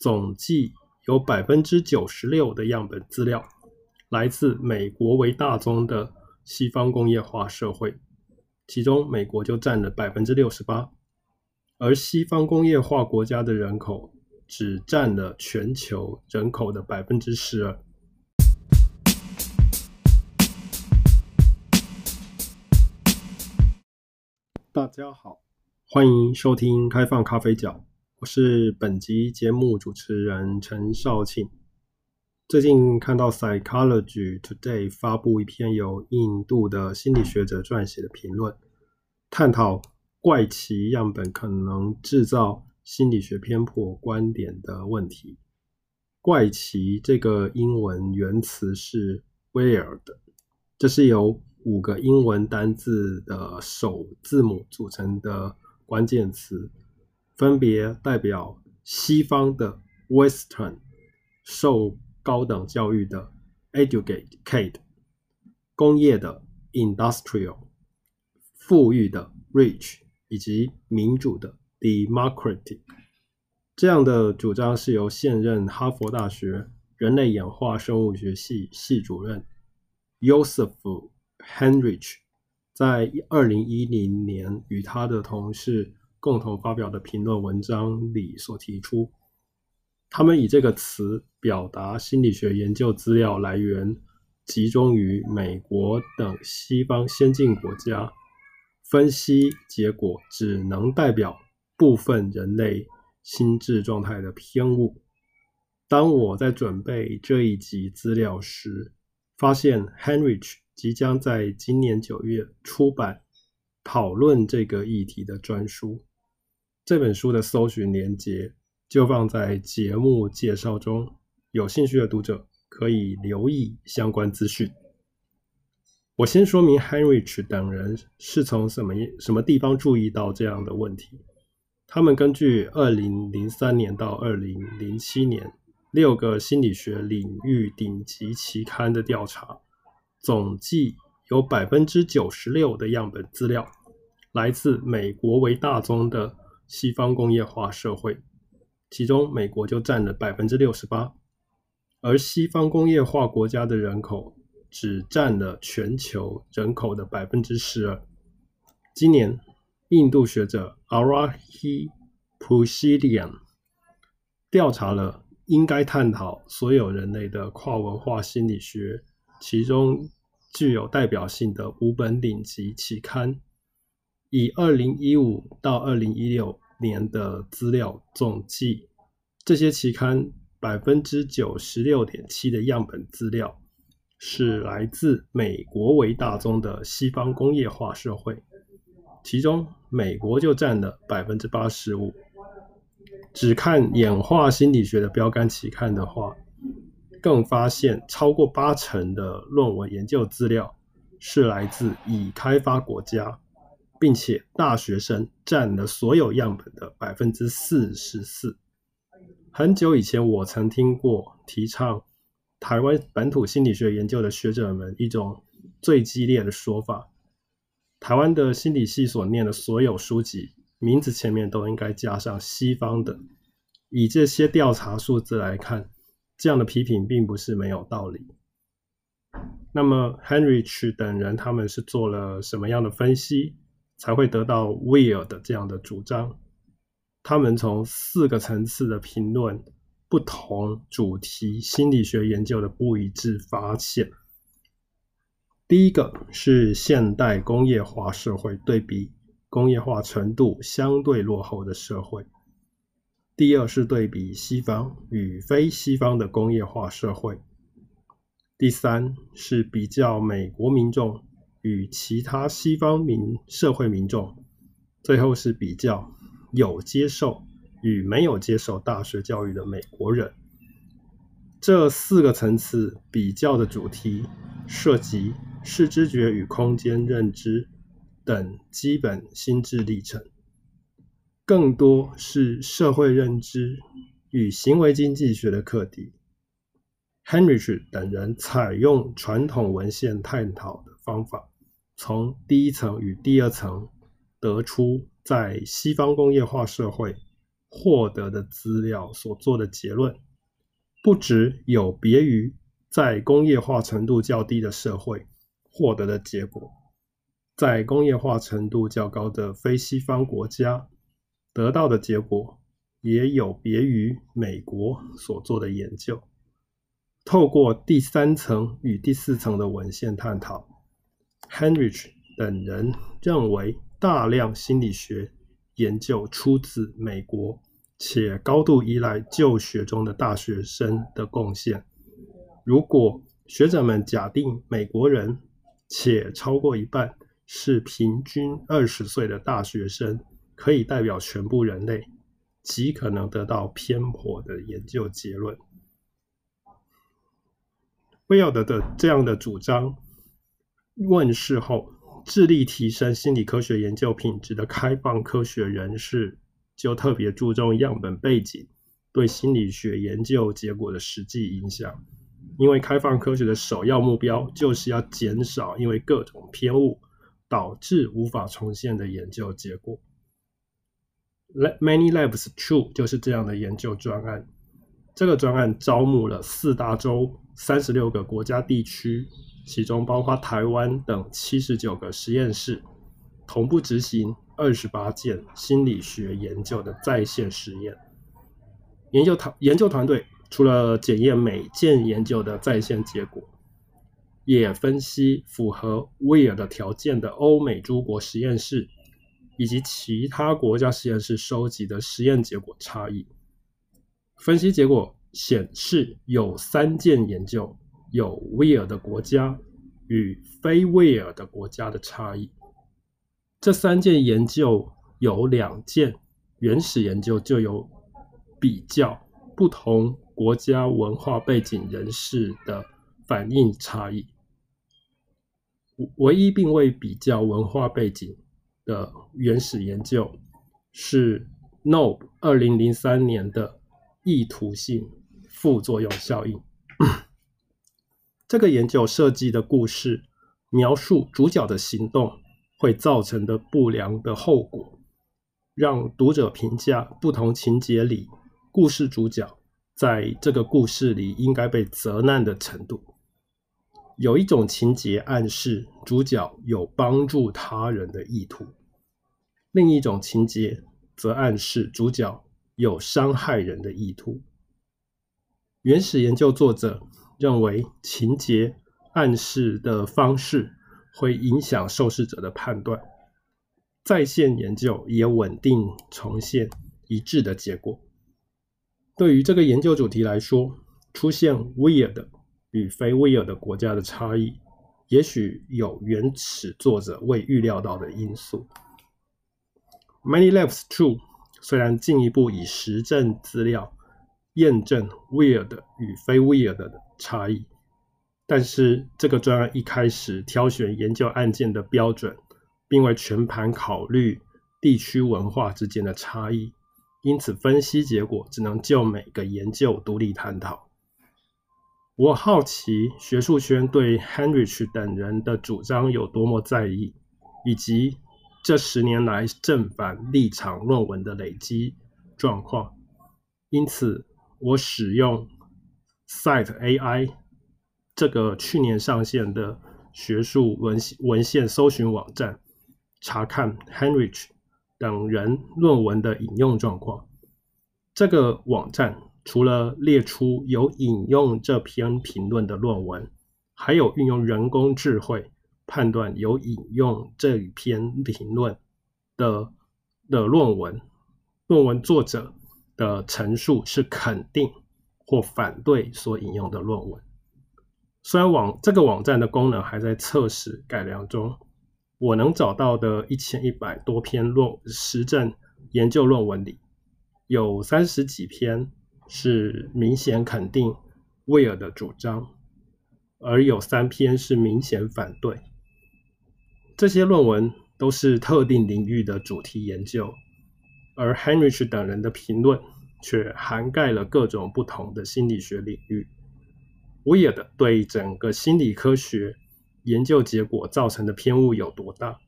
总计有百分之九十六的样本资料来自美国为大宗的西方工业化社会，其中美国就占了百分之六十八，而西方工业化国家的人口只占了全球人口的百分之十二。大家好，欢迎收听开放咖啡角，我是本集节目主持人陈少庆。最近看到《Psychology Today》发布一篇由印度的心理学者撰写的评论，探讨怪奇样本可能制造心理学偏颇观点的问题。怪奇这个英文原词是 weird，这是由五个英文单字的首字母组成的关键词，分别代表西方的 Western，受高等教育的 educate，工业的 industrial，富裕的 rich，以及民主的 democratic。这样的主张是由现任哈佛大学人类演化生物学系系主任 Joseph Henrich 在二零一零年与他的同事共同发表的评论文章里所提出，他们以这个词表达心理学研究资料来源集中于美国等西方先进国家，分析结果只能代表部分人类心智状态的偏误。当我在准备这一集资料时，发现 Henrich 即将在今年九月出版讨论这个议题的专书，这本书的搜寻连接就放在节目介绍中，有兴趣的读者可以留意相关资讯。我先说明 Henrich 等人是从什么什么地方注意到这样的问题。他们根据二零零三年到二零零七年六个心理学领域顶级期刊的调查。总计有百分之九十六的样本资料来自美国为大宗的西方工业化社会，其中美国就占了百分之六十八，而西方工业化国家的人口只占了全球人口的百分之十二。今年，印度学者 Arahi Pushilyan 调查了应该探讨所有人类的跨文化心理学。其中具有代表性的五本顶级期刊，以二零一五到二零一六年的资料总计，这些期刊百分之九十六点七的样本资料是来自美国为大宗的西方工业化社会，其中美国就占了百分之八十五。只看演化心理学的标杆期刊的话，更发现，超过八成的论文研究资料是来自已开发国家，并且大学生占了所有样本的百分之四十四。很久以前，我曾听过提倡台湾本土心理学研究的学者们一种最激烈的说法：台湾的心理系所念的所有书籍，名字前面都应该加上西方的。以这些调查数字来看。这样的批评并不是没有道理。那么，Henrich 等人他们是做了什么样的分析，才会得到 Will 的这样的主张？他们从四个层次的评论不同主题心理学研究的不一致发现。第一个是现代工业化社会对比工业化程度相对落后的社会。第二是对比西方与非西方的工业化社会，第三是比较美国民众与其他西方民社会民众，最后是比较有接受与没有接受大学教育的美国人。这四个层次比较的主题涉及视知觉与空间认知等基本心智历程。更多是社会认知与行为经济学的课题。Henrich 等人采用传统文献探讨的方法，从第一层与第二层得出，在西方工业化社会获得的资料所做的结论，不只有别于在工业化程度较低的社会获得的结果，在工业化程度较高的非西方国家得到的结果，也有别于美国所做的研究。透过第三层与第四层的文献探讨，Henrich 等人认为大量心理学研究出自美国，且高度依赖就学中的大学生的贡献。如果学者们假定美国人，且超过一半是平均二十岁的大学生，可以代表全部人类，极可能得到偏颇的研究结论。威尔德的这样的主张问世后，致力提升心理科学研究品质的开放科学人士就特别注重样本背景对心理学研究结果的实际影响，因为开放科学的首要目标就是要减少因为各种偏误导致无法重现的研究结果。Many Labs True 就是这样的研究专案。这个专案招募了四大洲三十六个国家地区，其中包括台湾等七十九个实验室，同步执行二十八件心理学研究的在线实验。研究团研究团队除了检验每件研究的在线结果，也分析符合威尔的条件的欧美诸国实验室以及其他国家实验室收集的实验结果差异。分析结果显示，有三件研究有威尔的国家与非威尔的国家的差异。这三件研究有两件原始研究就有比较不同国家文化背景人士的反应差异。唯一并未比较文化背景的原始研究是 Knob 二零零三年的。意图性副作用效应。这个研究设计的故事描述主角的行动会造成的不良的后果，让读者评价不同情节里故事主角在这个故事里应该被责难的程度。有一种情节暗示主角有帮助他人的意图，另一种情节则暗示主角。有伤害人的意图。原始研究作者认为，情节暗示的方式会影响受试者的判断。在线研究也稳定重现一致的结果。对于这个研究主题来说，出现 weird 与非 weird 的国家的差异，也许有原始作者未预料到的因素。Many Lives true。虽然进一步以实证资料验证 weird 与非 weird 的差异，但是这个专案一开始挑选研究案件的标准，并未全盘考虑地区文化之间的差异，因此分析结果只能就每个研究独立探讨。我好奇学术圈对 Henrich 等人的主张有多么在意，以及。这十年来正反立场论文的累积状况，因此我使用 Site AI 这个去年上线的学术文文献搜寻网站，查看 Henrich 等人论文的引用状况。这个网站除了列出有引用这篇评论的论文，还有运用人工智慧。判断有引用这篇评论的的论文，论文作者的陈述是肯定或反对所引用的论文。虽然网这个网站的功能还在测试改良中，我能找到的一千一百多篇论实证研究论文里，有三十几篇是明显肯定威尔的主张，而有三篇是明显反对。这些论文都是特定领域的主题研究，而 Henrich 等人的评论却涵盖了各种不同的心理学领域。Weird 对整个心理科学研究结果造成的偏误有多大，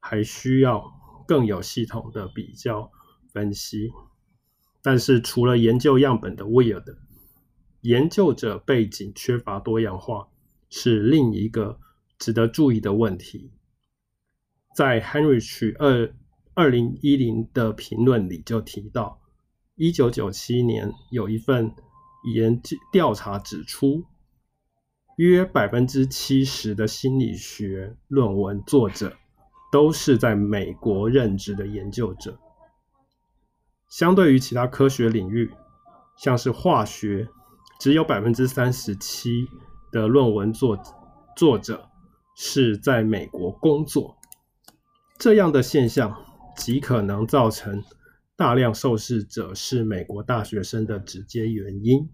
还需要更有系统的比较分析。但是除了研究样本的 Weird，研究者背景缺乏多样化是另一个值得注意的问题。在 Heinrich 二二零一零的评论里就提到，一九九七年有一份研究调查指出，约百分之七十的心理学论文作者都是在美国任职的研究者。相对于其他科学领域，像是化学，只有百分之三十七的论文作作者是在美国工作。这样的现象极可能造成大量受试者是美国大学生的直接原因，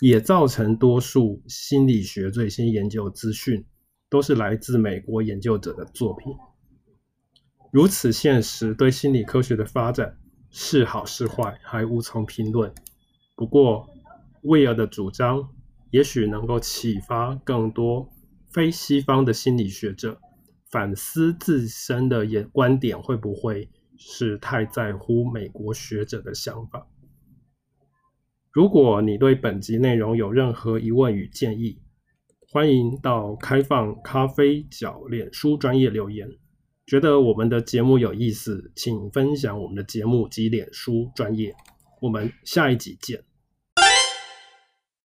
也造成多数心理学最新研究资讯都是来自美国研究者的作品。如此现实对心理科学的发展是好是坏还无从评论。不过，威尔的主张也许能够启发更多非西方的心理学者。反思自身的眼观点会不会是太在乎美国学者的想法？如果你对本集内容有任何疑问与建议，欢迎到开放咖啡角脸书专业留言。觉得我们的节目有意思，请分享我们的节目及脸书专业。我们下一集见。